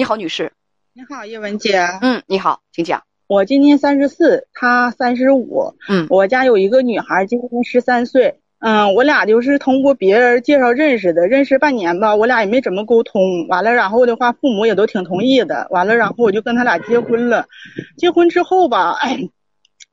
你好，女士。你好，叶文姐。嗯，你好，请讲。我今年三十四，他三十五。嗯，我家有一个女孩，今年十三岁。嗯，我俩就是通过别人介绍认识的，认识半年吧，我俩也没怎么沟通。完了，然后的话，父母也都挺同意的。完了，然后我就跟他俩结婚了。结婚之后吧，哎，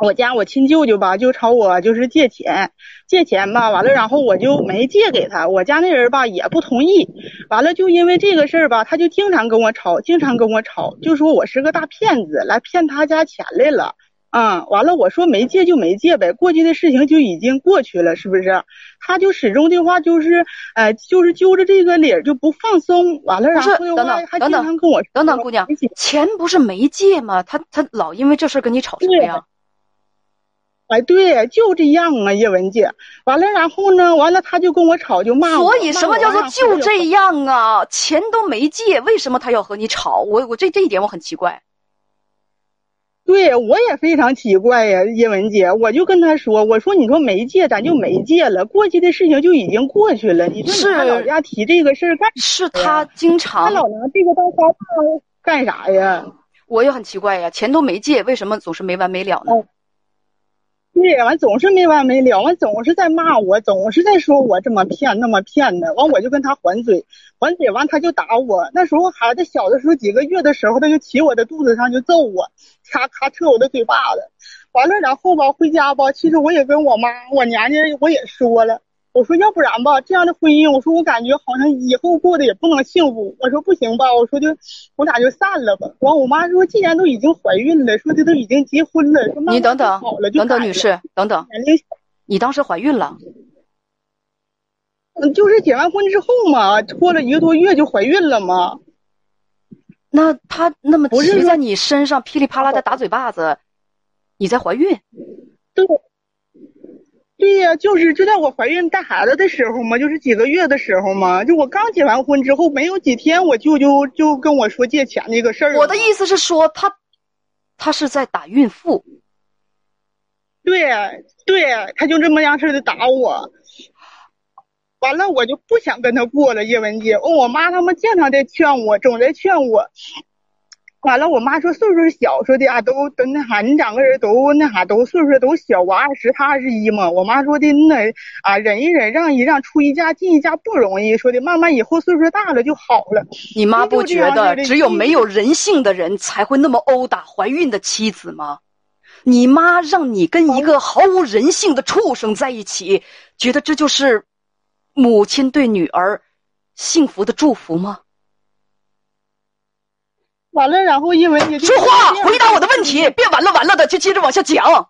我家我亲舅舅吧就朝我就是借钱，借钱吧，完了，然后我就没借给他。我家那人吧也不同意。完了，就因为这个事儿吧，他就经常跟我吵，经常跟我吵，就说我是个大骗子，来骗他家钱来了。嗯，完了，我说没借就没借呗，过去的事情就已经过去了，是不是？他就始终的话就是，呃，就是揪着这个理儿就不放松。完了，然后的话还经常跟我等等，姑娘，钱不是没借吗？他他老因为这事跟你吵什么呀？哎，对，就这样啊，叶文姐。完了，然后呢，完了他就跟我吵，就骂我。所以什么叫做就这样啊？钱都没借，为什么他要和你吵？我我这这一点我很奇怪。对，我也非常奇怪呀，叶文姐，我就跟他说，我说你说没借，咱就没借了，过去的事情就已经过去了。你说他老家提这个事儿干？是他经常，他老拿这个当花话干啥呀？我也很奇怪呀，钱都没借，为什么总是没完没了呢？对，完总是没完没了，完总是在骂我，总是在说我这么骗那么骗的，完我就跟他还嘴，还嘴完他就打我。那时候孩子小的时候几个月的时候，他就骑我的肚子上就揍我，咔咔扯我的嘴巴子。完了然后吧回家吧，其实我也跟我妈我娘家我也说了。我说要不然吧，这样的婚姻，我说我感觉好像以后过得也不能幸福。我说不行吧，我说就我俩就散了吧。完，我妈说既然都已经怀孕了，说这都已经结婚了，说你等等，好了，等等，女士，等等，你当时怀孕了？嗯，就是结完婚之后嘛，过了一个多月就怀孕了嘛。那他那么骑在你身上噼里啪啦的打嘴巴子，你在怀孕？对。对呀，就是就在我怀孕带孩子的时候嘛，就是几个月的时候嘛，就我刚结完婚之后没有几天，我舅舅就跟我说借钱那个事儿。我的意思是说，他他是在打孕妇。对对，他就这么样式的打我，完了我就不想跟他过了。叶文姐，我妈他们经常在劝我，总在劝我。完了，我妈说岁数小，说的啊，都都那啥，你两个人都那啥，都岁数都小，我二十，他二十一嘛。我妈说的那啊，忍一忍，让一让，出一家进一家不容易，说的慢慢以后岁数大了就好了。你妈不觉得只有没有人性的人才会那么殴打怀孕的妻子吗？你妈让你跟一个毫无人性的畜生在一起，觉得这就是母亲对女儿幸福的祝福吗？完了，然后因为你说话，回答我的问题，别完了完了的就接着往下讲。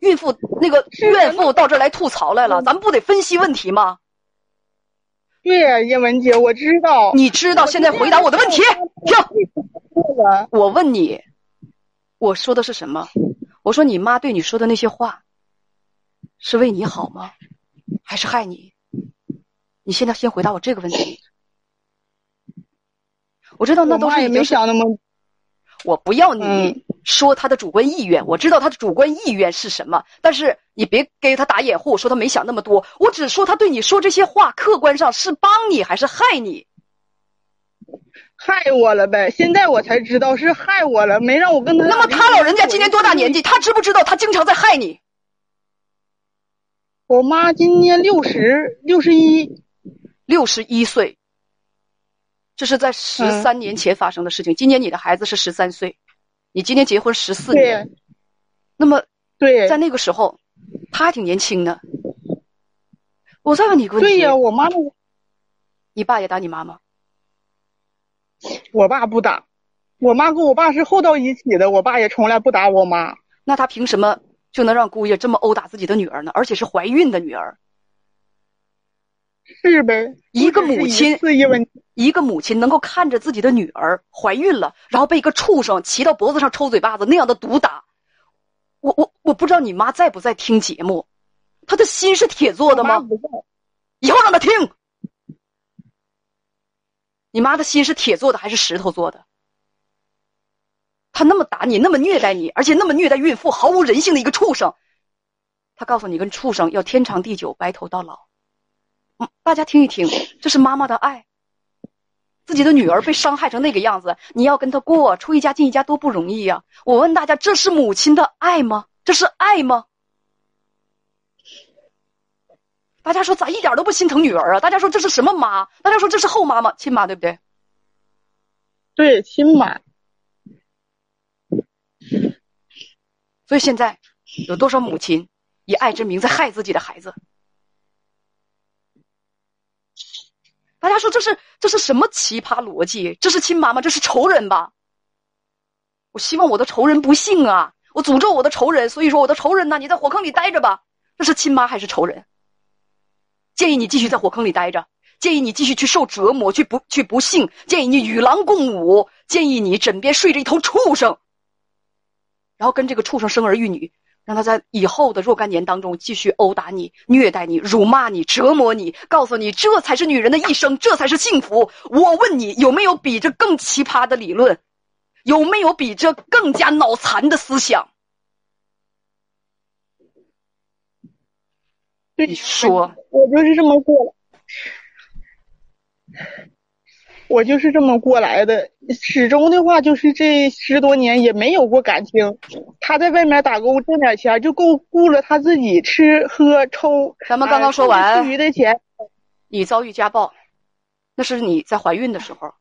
孕妇那个孕妇到这儿来吐槽来了，咱不得分析问题吗？对呀，叶文姐，我知道。你知道，现在回答我的问题。停，我问你，我说的是什么？我说你妈对你说的那些话，是为你好吗？还是害你？你现在先回答我这个问题。我知道那都是也没想那么，我不要你说他的主观意愿，我知道他的主观意愿是什么，但是你别给他打掩护，说他没想那么多。我只说他对你说这些话，客观上是帮你还是害你？害我了呗！现在我才知道是害我了，没让我跟他。那么他老人家今年多大年纪？他知不知道他经常在害你？我妈今年六十六十一，六十一岁。这是在十三年前发生的事情。今年你的孩子是十三岁，你今年结婚十四年，那么对，在那个时候，他还挺年轻的。我再问你个问题：对呀，我妈妈，你爸也打你妈吗？我爸不打，我妈跟我爸是厚到一起的，我爸也从来不打我妈。那他凭什么就能让姑爷这么殴打自己的女儿呢？而且是怀孕的女儿。是呗，一个母亲，一个母亲能够看着自己的女儿怀孕了，然后被一个畜生骑到脖子上抽嘴巴子那样的毒打，我我我不知道你妈在不在听节目，她的心是铁做的吗？以后让她听。你妈的心是铁做的还是石头做的？他那么打你，那么虐待你，而且那么虐待孕妇，毫无人性的一个畜生。他告诉你，跟畜生要天长地久，白头到老。大家听一听，这是妈妈的爱。自己的女儿被伤害成那个样子，你要跟她过，出一家进一家多不容易呀！我问大家，这是母亲的爱吗？这是爱吗？大家说咋一点都不心疼女儿啊？大家说这是什么妈？大家说这是后妈吗？亲妈对不对？对，亲妈。所以现在有多少母亲以爱之名在害自己的孩子？家说这是这是什么奇葩逻辑？这是亲妈吗？这是仇人吧？我希望我的仇人不幸啊！我诅咒我的仇人，所以说我的仇人呢，你在火坑里待着吧。这是亲妈还是仇人？建议你继续在火坑里待着，建议你继续去受折磨，去不去不幸，建议你与狼共舞，建议你枕边睡着一头畜生，然后跟这个畜生生儿育女，让他在以后的若干年当中继续殴打你、虐待你、辱骂你、折磨你，告诉你这才是女人的一生，这才是幸福。我问你，有没有比这更奇葩的理论？有没有比这更加脑残的思想？你说，我就是这么过来，我就是这么过来的。始终的话，就是这十多年也没有过感情。他在外面打工挣点钱，就够顾了他自己吃喝抽。咱们刚刚说完，余的钱，你遭遇家暴，那是你在怀孕的时候。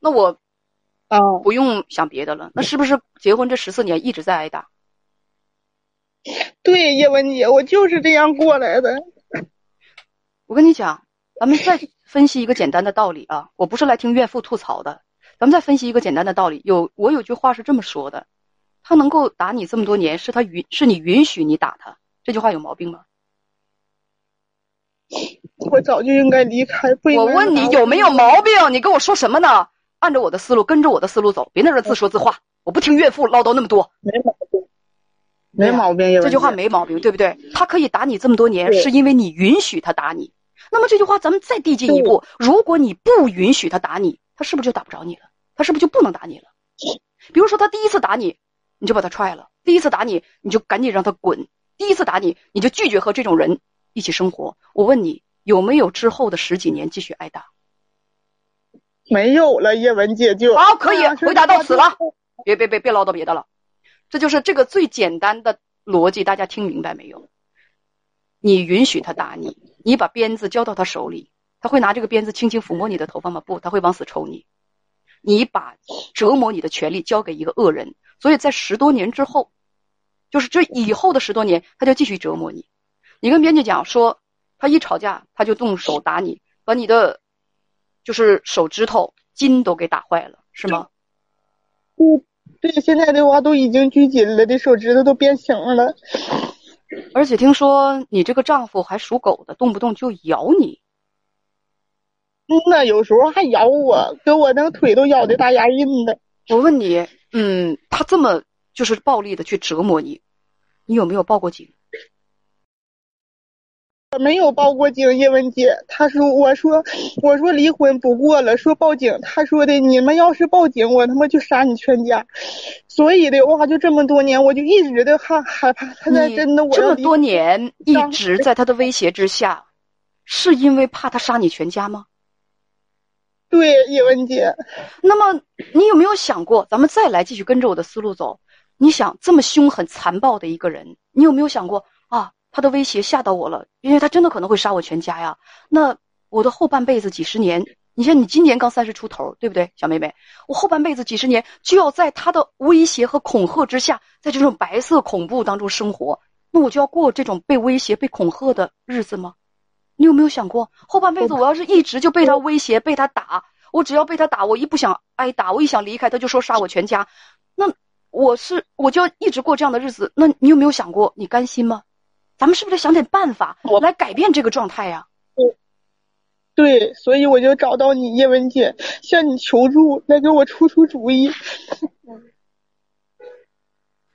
那我，啊，不用想别的了。那是不是结婚这十四年一直在挨打？对，叶文姐，我就是这样过来的。我跟你讲，咱们再分析一个简单的道理啊！我不是来听怨妇吐槽的，咱们再分析一个简单的道理。有我有句话是这么说的：他能够打你这么多年，是他允是你允许你打他。这句话有毛病吗？我早就应该离开。我问你有没有毛病？你跟我说什么呢？按照我的思路，跟着我的思路走，别在这自说自话。我不听岳父唠叨那么多。没毛病。没毛病，这句话没毛病，对不对？他可以打你这么多年，是因为你允许他打你。那么这句话，咱们再递进一步：如果你不允许他打你，他是不是就打不着你了？他是不是就不能打你了？比如说，他第一次打你，你就把他踹了；第一次打你，你就赶紧让他滚；第一次打你，你就拒绝和这种人一起生活。我问你，有没有之后的十几年继续挨打？没有了，叶文姐就好，可以回答到此了。别别别别唠叨别的了。这就是这个最简单的逻辑，大家听明白没有？你允许他打你，你把鞭子交到他手里，他会拿这个鞭子轻轻抚摸你的头发吗？不，他会往死抽你。你把折磨你的权利交给一个恶人，所以在十多年之后，就是这以后的十多年，他就继续折磨你。你跟编辑讲说，他一吵架他就动手打你，把你的就是手指头筋都给打坏了，是吗？嗯。对，现在的话都已经拘紧了，这手指头都变形了。而且听说你这个丈夫还属狗的，动不动就咬你。嗯呐，有时候还咬我，给我那个腿都咬的大牙印的。我问你，嗯，他这么就是暴力的去折磨你，你有没有报过警？没有报过警，叶文姐。他说：“我说，我说离婚不过了，说报警。他说的，你们要是报警，我他妈就杀你全家。所以的话，就这么多年，我就一直的害害怕。他在真的，我这么多年一直在他的威胁之下，是因为怕他杀你全家吗？对，叶文姐。那么你有没有想过，咱们再来继续跟着我的思路走？你想这么凶狠残暴的一个人，你有没有想过啊？”他的威胁吓到我了，因为他真的可能会杀我全家呀。那我的后半辈子几十年，你像你今年刚三十出头，对不对，小妹妹？我后半辈子几十年就要在他的威胁和恐吓之下，在这种白色恐怖当中生活，那我就要过这种被威胁、被恐吓的日子吗？你有没有想过，后半辈子我要是一直就被他威胁、被他打，我只要被他打，我一不想挨打，我一想离开，他就说杀我全家，那我是我就要一直过这样的日子，那你有没有想过，你甘心吗？咱们是不是得想点办法来改变这个状态呀？对，对，所以我就找到你叶文姐，向你求助，来给我出出主意。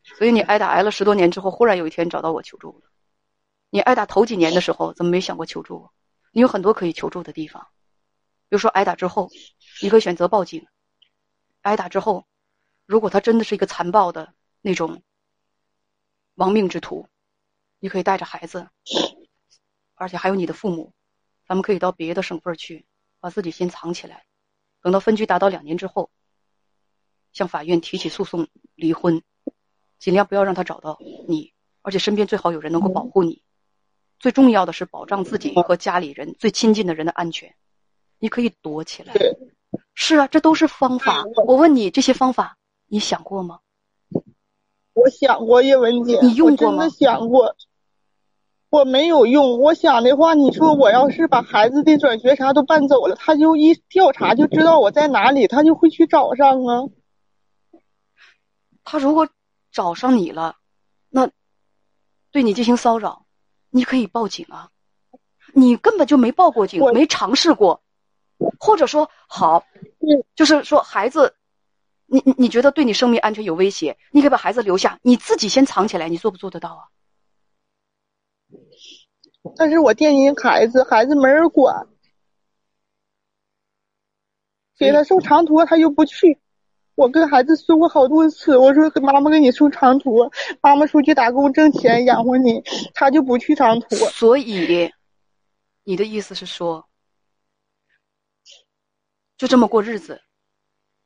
所以你挨打挨了十多年之后，忽然有一天找到我求助了。你挨打头几年的时候，怎么没想过求助？你有很多可以求助的地方，比如说挨打之后，你可以选择报警。挨打之后，如果他真的是一个残暴的那种亡命之徒。你可以带着孩子，而且还有你的父母，咱们可以到别的省份去，把自己先藏起来，等到分居达到两年之后，向法院提起诉讼离婚，尽量不要让他找到你，而且身边最好有人能够保护你。最重要的是保障自己和家里人最亲近的人的安全。你可以躲起来。是啊，这都是方法。我问你，这些方法你想过吗？我想过叶文姐，你用过吗？想过。我没有用，我想的话，你说我要是把孩子的转学啥都办走了，他就一调查就知道我在哪里，他就会去找上啊。他如果找上你了，那对你进行骚扰，你可以报警啊。你根本就没报过警，没尝试过，或者说好，就是说孩子，你你你觉得对你生命安全有威胁，你可以把孩子留下，你自己先藏起来，你做不做得到啊？但是我惦记孩子，孩子没人管，给他送长途他又不去。我跟孩子说过好多次，我说妈妈给你送长途，妈妈出去打工挣钱养活你，他就不去长途。所以，你的意思是说，就这么过日子？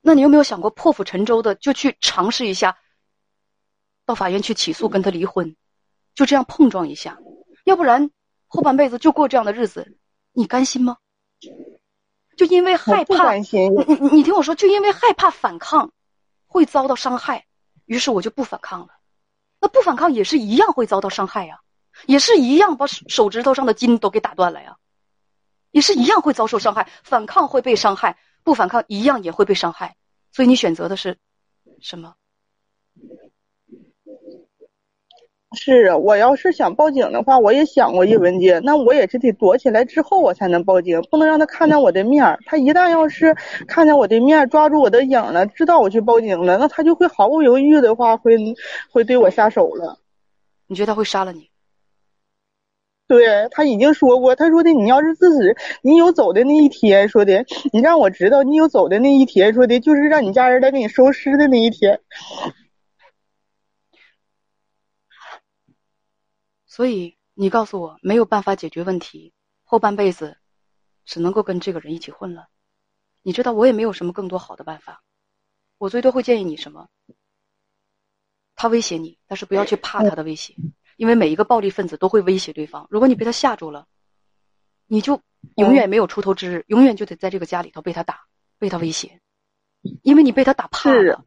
那你有没有想过破釜沉舟的就去尝试一下，到法院去起诉跟他离婚，就这样碰撞一下？要不然。后半辈子就过这样的日子，你甘心吗？就因为害怕，你你你听我说，就因为害怕反抗会遭到伤害，于是我就不反抗了。那不反抗也是一样会遭到伤害呀，也是一样把手指头上的筋都给打断了呀，也是一样会遭受伤害。反抗会被伤害，不反抗一样也会被伤害。所以你选择的是什么？是啊，我要是想报警的话，我也想过叶文洁，那我也是得躲起来之后我才能报警，不能让他看见我的面儿他一旦要是看见我的面，抓住我的影了，知道我去报警了，那他就会毫不犹豫的话，会会对我下手了。你觉得他会杀了你？对他已经说过，他说的你要是自己你有走的那一天，说的你让我知道你有走的那一天，说的就是让你家人来给你收尸的那一天。所以你告诉我没有办法解决问题，后半辈子只能够跟这个人一起混了。你知道我也没有什么更多好的办法，我最多会建议你什么？他威胁你，但是不要去怕他的威胁，因为每一个暴力分子都会威胁对方。如果你被他吓住了，你就永远没有出头之日，永远就得在这个家里头被他打，被他威胁，因为你被他打怕了，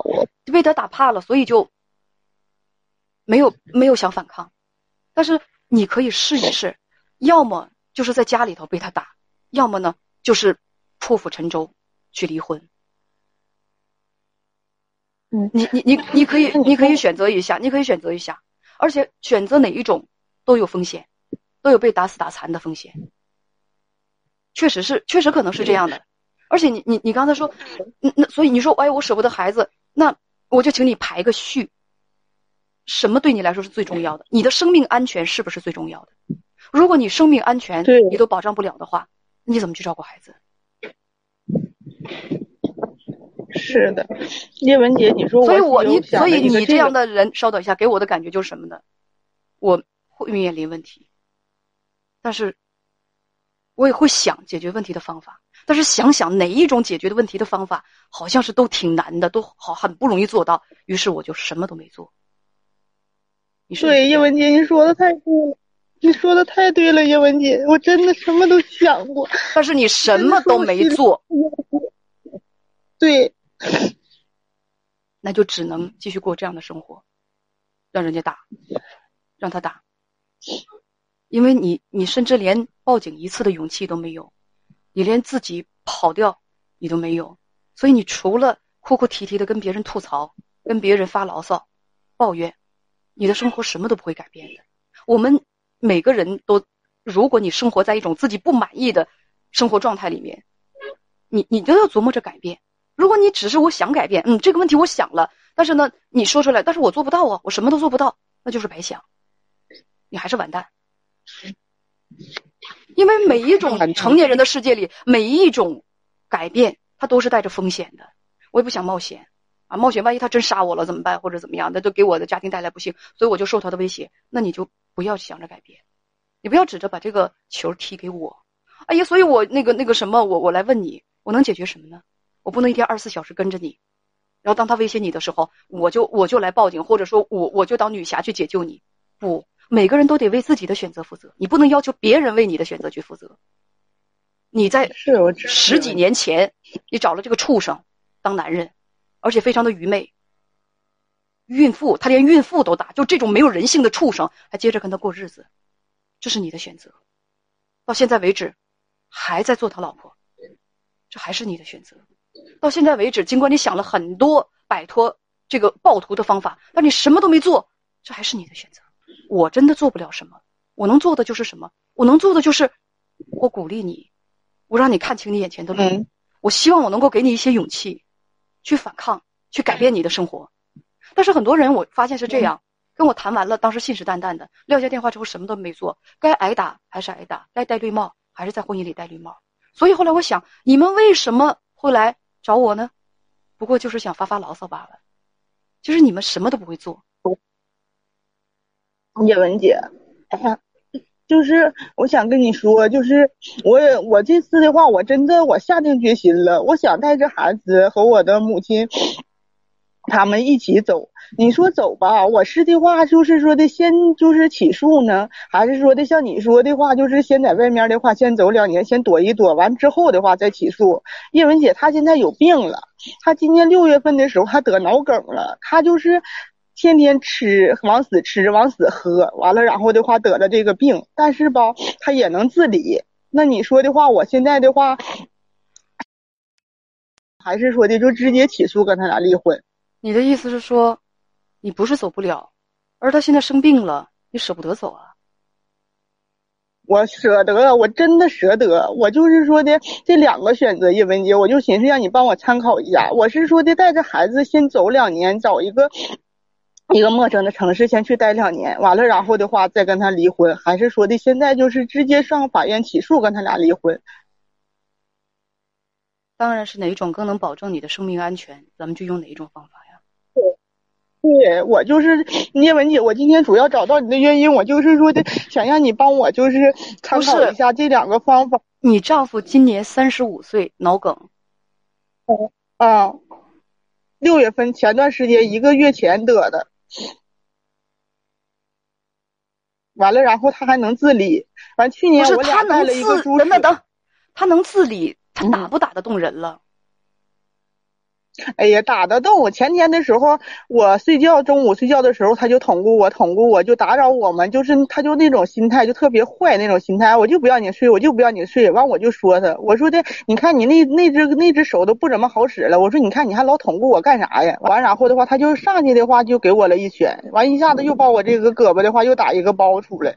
被他打怕了，所以就没有没有想反抗。但是你可以试一试，要么就是在家里头被他打，要么呢就是破釜沉舟去离婚。嗯，你你你你可以你可以选择一下，你可以选择一下，而且选择哪一种都有风险，都有被打死打残的风险。确实是，确实可能是这样的。而且你你你刚才说，那所以你说哎我舍不得孩子，那我就请你排个序。什么对你来说是最重要的？你的生命安全是不是最重要的？如果你生命安全你都保障不了的话，你怎么去照顾孩子？是的，叶文杰，你说，所以我你所以你这样的人，稍等一下，给我的感觉就是什么呢？我会面临问题，但是我也会想解决问题的方法，但是想想哪一种解决的问题的方法，好像是都挺难的，都好很不容易做到，于是我就什么都没做。对，叶文洁，你说的太对了，你说的太对了，叶文洁，我真的什么都想过，但是你什么都没做。对，那就只能继续过这样的生活，让人家打，让他打，因为你，你甚至连报警一次的勇气都没有，你连自己跑掉你都没有，所以你除了哭哭啼啼的跟别人吐槽，跟别人发牢骚，抱怨。你的生活什么都不会改变的。我们每个人都，如果你生活在一种自己不满意的生活状态里面，你你都要琢磨着改变。如果你只是我想改变，嗯，这个问题我想了，但是呢，你说出来，但是我做不到啊，我什么都做不到，那就是白想，你还是完蛋。因为每一种成年人的世界里，每一种改变，它都是带着风险的。我也不想冒险。啊，冒险！万一他真杀我了怎么办？或者怎么样？那都给我的家庭带来不幸，所以我就受他的威胁。那你就不要想着改变，你不要指着把这个球踢给我。哎呀，所以我那个那个什么，我我来问你，我能解决什么呢？我不能一天二十四小时跟着你，然后当他威胁你的时候，我就我就来报警，或者说我我就当女侠去解救你。不，每个人都得为自己的选择负责，你不能要求别人为你的选择去负责。你在是我十几年前，你找了这个畜生当男人，而且非常的愚昧。孕妇，他连孕妇都打，就这种没有人性的畜生，还接着跟他过日子，这是你的选择。到现在为止，还在做他老婆，这还是你的选择。到现在为止，尽管你想了很多摆脱这个暴徒的方法，但你什么都没做，这还是你的选择。我真的做不了什么，我能做的就是什么？我能做的就是，我鼓励你，我让你看清你眼前的路。嗯我希望我能够给你一些勇气，去反抗，去改变你的生活。但是很多人我发现是这样，跟我谈完了，当时信誓旦旦的撂下电话之后什么都没做，该挨打还是挨打，该戴绿帽还是在婚姻里戴绿帽。所以后来我想，你们为什么会来找我呢？不过就是想发发牢骚罢了。就是你们什么都不会做，叶文姐，哎 就是我想跟你说，就是我也我这次的话，我真的我下定决心了，我想带着孩子和我的母亲他们一起走。你说走吧，我是的话就是说的先就是起诉呢，还是说的像你说的话，就是先在外面的话先走两年，先躲一躲，完之后的话再起诉。叶文姐她现在有病了，她今年六月份的时候她得脑梗了，她就是。天天吃，往死吃，往死喝，完了，然后的话得了这个病，但是吧，他也能自理。那你说的话，我现在的话，还是说的就直接起诉跟他俩离婚。你的意思是说，你不是走不了，而他现在生病了，你舍不得走啊？我舍得，我真的舍得。我就是说的这两个选择，叶文杰，我就寻思让你帮我参考一下。我是说的带着孩子先走两年，找一个。一个陌生的城市先去待两年，完了然后的话再跟他离婚，还是说的现在就是直接上法院起诉跟他俩离婚？当然是哪一种更能保证你的生命安全，咱们就用哪一种方法呀？对，对我就是聂文姐，我今天主要找到你的原因，我就是说的想让你帮我就是参考一下这两个方法。你丈夫今年三十五岁，脑梗。哦啊，六月份前段时间一个月前得的。完了，然后他还能自理。完，去年我俩带了一个猪等等等，他能自理，他打不打得动人了？哎呀，打得动！我前天的时候，我睡觉，中午睡觉的时候，他就捅咕我，捅咕我，就打扰我们，就是他就那种心态，就特别坏那种心态，我就不要你睡，我就不要你睡。完，我就说他，我说的，你看你那那只那只手都不怎么好使了，我说你看你还老捅咕我干啥呀？完，然后的话，他就上去的话就给我了一拳，完一下子又把我这个胳膊的话又打一个包出来。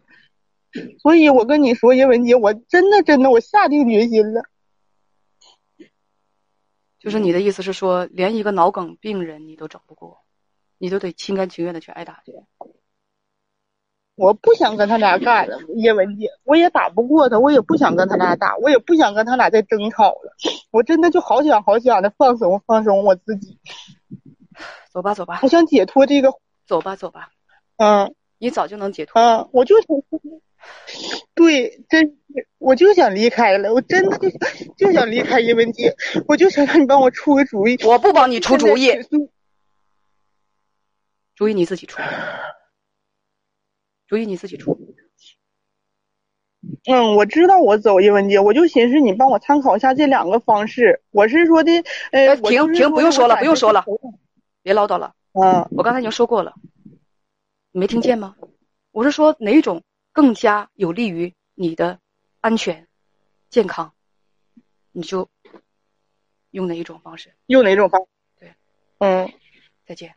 所以我跟你说，叶文杰，我真的真的我下定决心了。就是你的意思是说，连一个脑梗病人你都整不过，你都得心甘情愿的去挨打去。我不想跟他俩干了，叶文姐，我也打不过他，我也不想跟他俩打，我也不想跟他俩再争吵了。我真的就好想好想的放松放松我自己。走吧走吧，我想解脱这个。走吧走吧，嗯，你早就能解脱。嗯，我就想。对，真我就想离开了，我真的就就想离开叶文姐，我就想让你帮我出个主意。我不帮你出主意，主意你自己出，主意你自己出。嗯，我知道我走叶文姐，我就寻思你帮我参考一下这两个方式。我是说的，呃，停停，不用说了，不用说了，别唠叨了。嗯，我刚才已经说过了，你没听见吗？我是说哪种？更加有利于你的安全、健康，你就用哪一种方式？用哪种方？对，嗯，再见。